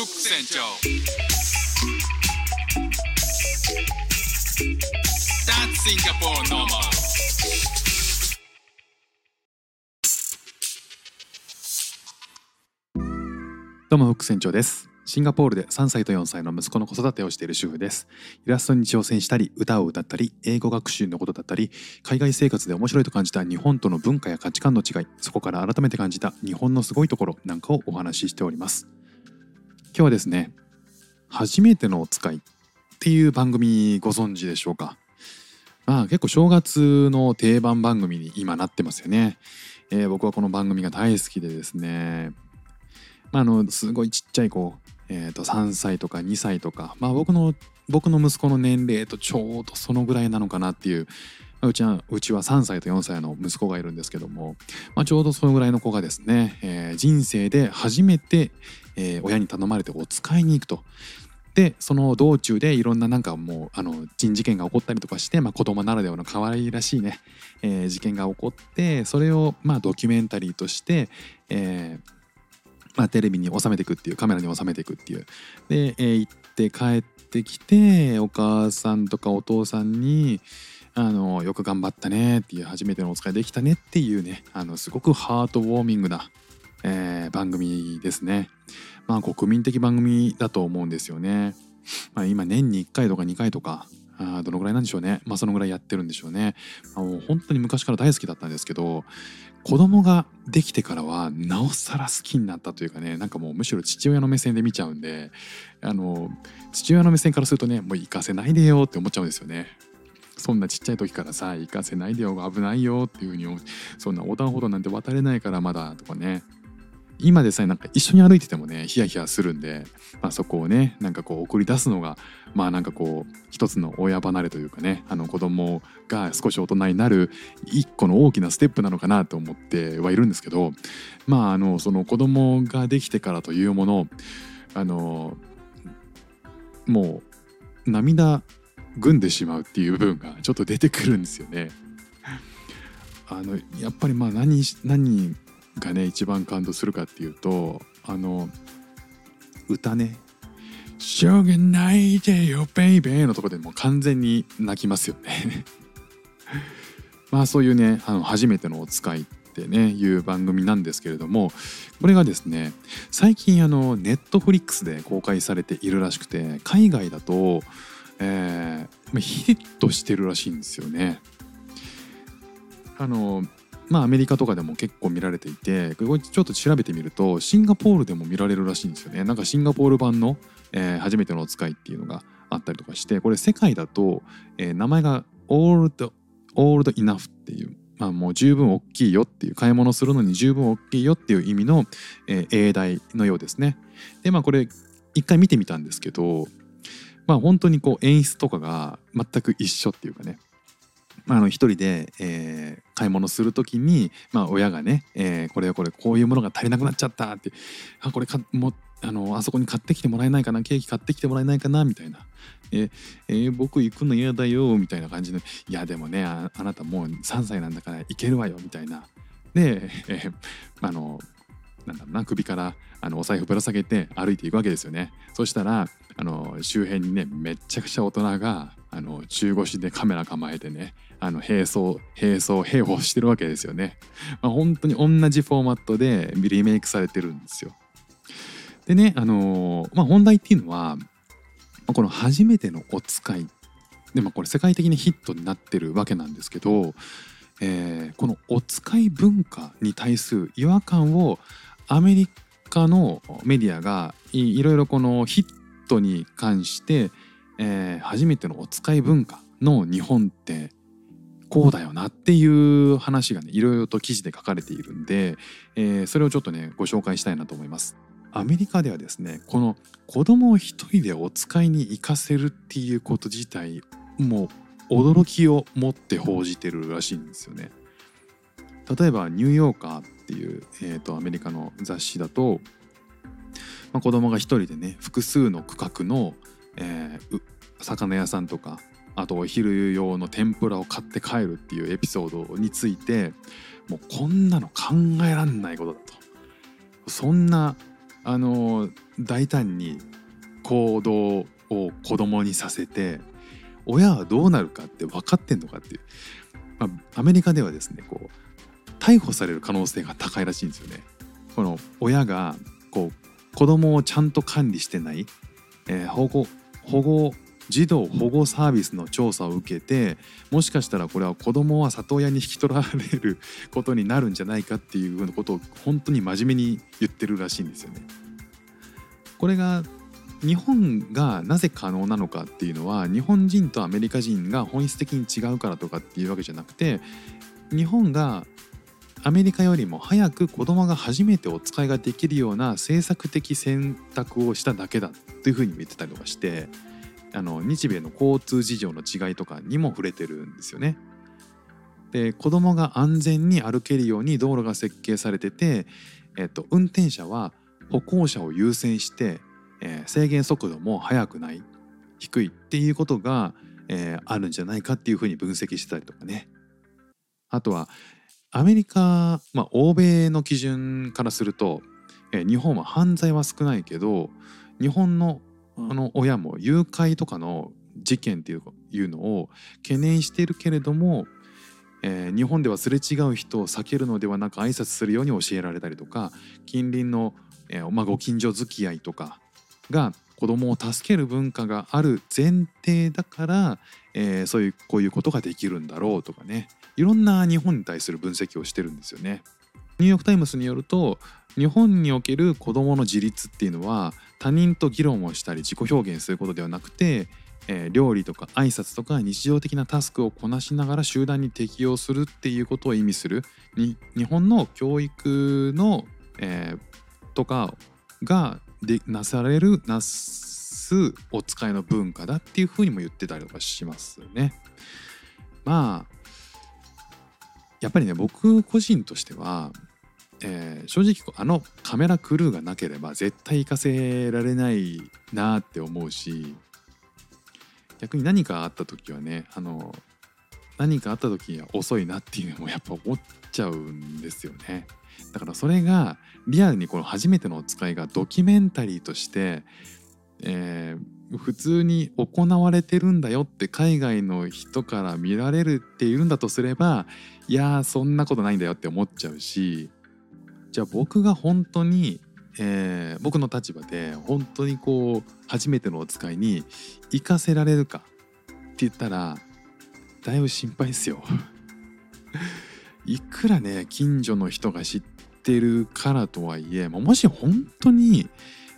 フック船長どうもフック船長ですシンガポールで3歳と4歳の息子の子育てをしている主婦です。イラストに挑戦したり歌を歌ったり英語学習のことだったり海外生活で面白いと感じた日本との文化や価値観の違いそこから改めて感じた日本のすごいところなんかをお話ししております。今日はですね初めてのお使いっていう番組ご存知でしょうか？まあ結構正月の定番番組に今なってますよね、えー僕はこの番組が大好きでですね。まあ、あのすごいちっちゃい子、えー、と3歳とか2歳とか、まあ、僕の僕の息子の年齢とちょうどそのぐらいなのかなっていう、うちはうちは3歳と4歳の息子がいるんですけども、まあ、ちょうどそのぐらいの子がですね、えー人生で初めて、えー親に頼まれてお使いに行くと。でその道中でいろんななんかもうあの人事件が起こったりとかして、まあ、子供ならではの可愛らしいね、えー事件が起こってそれをまあドキュメンタリーとして、えーまあ、テレビに収めていくっていうカメラに収めていくっていうで、えー行って帰ってきてお母さんとかお父さんにあのよく頑張ったねっていう初めてのお使いできたねっていうねあのすごくハートウォーミングな、えー番組ですね。まあ国民的番組だと思うんですよね、まあ、今年に1回とか2回とかあどのぐらいなんでしょうね。まあそのぐらいやってるんでしょうね。あの本当に昔から大好きだったんですけど子供ができてからはなおさら好きになったというかねなんかもうむしろ父親の目線で見ちゃうんであの父親の目線からするとねもう行かせないでよって思っちゃうんですよね。そんなちっちゃい時からさ行かせないでよ危ないよっていうふうにそんな横断歩道なんて渡れないからまだとかね。今でさえなんか一緒に歩いててもねヒヤヒヤするんで、まあ、そこをねなんかこう送り出すのがまあなんかこう一つの親離れというかねあの子供が少し大人になる一個の大きなステップなのかなと思ってはいるんですけどまああのその子供ができてからというものあのもう涙ぐんでしまうっていう部分がちょっと出てくるんですよね。あのやっぱりまあ何何がね一番感動するかっていうとあの歌ね「しょうがないでよベイベー」のとこでもう完全に泣きますよね。まあそういうねあの初めてのお使いってねいう番組なんですけれどもこれがですね最近あのネットフリックスで公開されているらしくて海外だと、えーヒットしてるらしいんですよね。あのまあアメリカとかでも結構見られていてちょっと調べてみるとシンガポールでも見られるらしいんですよねなんかシンガポール版の、えー初めてのお使いっていうのがあったりとかしてこれ世界だと、えー名前が Old, Old Enough っていうまあもう十分大きいよっていう買い物するのに十分大きいよっていう意味の、えー英題のようですねでまあこれ一回見てみたんですけどまあ本当にこう演出とかが全く一緒っていうかね。まあ、あの一人で、えー買い物する時に、まあ、親がね、えーこれこれこういうものが足りなくなっちゃったってあこれかもあのあそこに買ってきてもらえないかなケーキ買ってきてもらえないかなみたいな、ええー僕行くの嫌だよみたいな感じでいやでもねあなたもう3歳なんだから行けるわよみたいな。で、えーあのなんだろうな首からあのお財布ぶら下げて歩いていくわけですよね。そしたらあの周辺にねめっちゃくちゃ大人があの中腰でカメラ構えてねあの並走並走兵法してるわけですよね、まあ、本当に同じフォーマットでリメイクされてるんですよ。でねあのまあ本題っていうのはまあこの初めてのお使いでもこれ世界的にヒットになってるわけなんですけど、えーこのお使い文化に対する違和感をアメリカのメディアがいろいろこのヒットに関して、えー初めてのお使い文化の日本ってこうだよなっていう話がねいろいろと記事で書かれているんで、えーそれをちょっとねご紹介したいなと思います。アメリカではですねこの子供を一人でお使いに行かせるっていうこと自体もう驚きを持って報じてるらしいんですよね。例えばニューヨーカーっていう、えー、とアメリカの雑誌だと、まあ、子供が一人でね複数の区画の、えー魚屋さんとかあとお昼用の天ぷらを買って帰るっていうエピソードについてもうこんなの考えらんないことだとそんなあの大胆に行動を子供にさせて親はどうなるかって分かってんのかっていう、まあ、アメリカではですねこう逮捕される可能性が高いらしいんですよね。この親がこう子供をちゃんと管理してない、えー保護保護児童保護サービスの調査を受けてもしかしたらこれは子供は里親に引き取られる ことになるんじゃないかっていうようなことを本当に真面目に言ってるらしいんですよね。これが日本がなぜ可能なのかっていうのは日本人とアメリカ人が本質的に違うからとかっていうわけじゃなくて日本がアメリカよりも早く子供が初めてお使いができるような政策的選択をしただけだというふうに言ってたりとかしてあの日米の交通事情の違いとかにも触れてるんですよね。で子供が安全に歩けるように道路が設計されてて、えっと、運転者は歩行者を優先して、えー制限速度も速くない低いっていうことが、えーあるんじゃないかっていうふうに分析してたりとかね。あとはアメリカ、まあ、欧米の基準からすると、えー日本は犯罪は少ないけど日本のあの親も誘拐とかの事件っていういうのを懸念しているけれども、えー日本ではすれ違う人を避けるのではなく挨拶するように教えられたりとか近隣の、えーまあ、ご近所付き合いとかが子供を助ける文化がある前提だから、えーそういうこういうことができるんだろうとかねいろんな日本に対する分析をしてるんですよね。ニューヨーク・タイムズによると日本における子どもの自立っていうのは他人と議論をしたり自己表現することではなくて、えー料理とか挨拶とか日常的なタスクをこなしながら集団に適応するっていうことを意味する日本の教育の、えーとかがでなされるなすお使いの文化だっていうふうにも言ってたりとかしますね。まあやっぱりね僕個人としては、えー正直あのカメラクルーがなければ絶対行かせられないなって思うし逆に何かあった時はねあの何かあった時には遅いなっていうのもやっぱ思っちゃうんですよね。だからそれがリアルにこの初めてのお使いがドキュメンタリーとして、えー普通に行われてるんだよって海外の人から見られるっていうんだとすればいやーそんなことないんだよって思っちゃうしじゃあ僕が本当に、えー僕の立場で本当にこう初めてのお使いに行かせられるかって言ったらだいぶ心配ですよ。いくらね近所の人が知ってるからとはいえもし本当に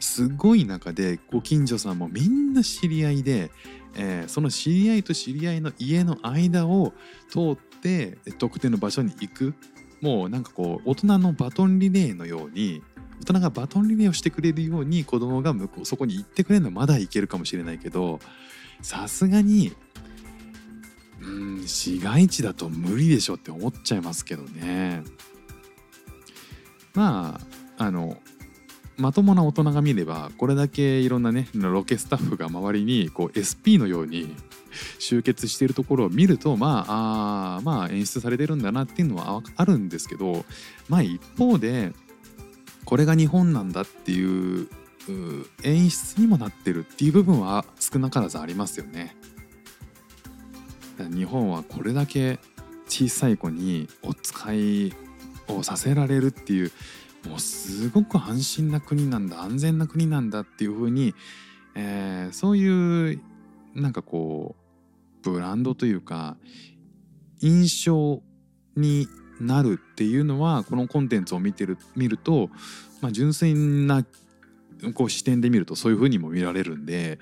すごい中でご近所さんもみんな知り合いで、えーその知り合いと知り合いの家の間を通って特定の場所に行くもうなんかこう大人のバトンリレーのよ。うに大人がバトンリレーをしてくれるよ。うに子供が向こうそこに行ってくれるのはまだいけるかもしれないけどさすがに市街地だと無理でしょって思っちゃいますけどねまああのまともな大人が見ればこれだけいろんなねロケスタッフが周りにこう SP のように集結しているところを見るとまああまあ演出されてるんだなっていうのはあるんですけどまあ一方でこれが日本なんだっていう演出にもなってるっていう部分は少なからずありますよね。日本はこれだけ小さい子にお使いをさせられるっていうもうすごく安心な国なんだ安全な国なんだっていう風に、えーそういうなんかこうブランドというか印象になるっていうのはこのコンテンツを見てる見ると、まあ、純粋なこう視点で見るとそういう風にも見られるんで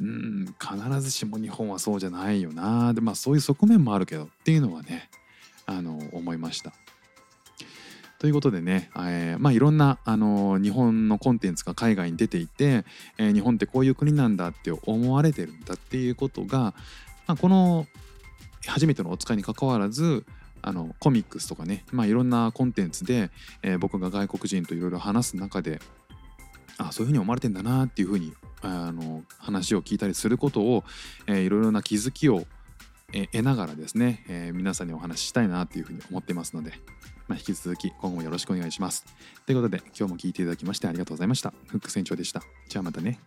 うん必ずしも日本はそうじゃないよなでまあそういう側面もあるけどっていうのはねあの思いました。ということでね、えーまあ、いろんな、あの日本のコンテンツが海外に出ていて、えー日本ってこういう国なんだって思われてるんだっていうことが、まあ、この初めてのお使いに関わらずあのコミックスとかね、まあ、いろんなコンテンツで、えー僕が外国人といろいろ話す中であそういうふうに思われてんだなっていうふうにあの話を聞いたりすることを、えー、いろいろな気づきを得ながらですね、えー、皆さんにお話ししたいなというふうに思ってますので、まあ、引き続き今後もよろしくお願いします。ということで今日も聞いていただきましてありがとうございました。フック船長でした。じゃあまたね。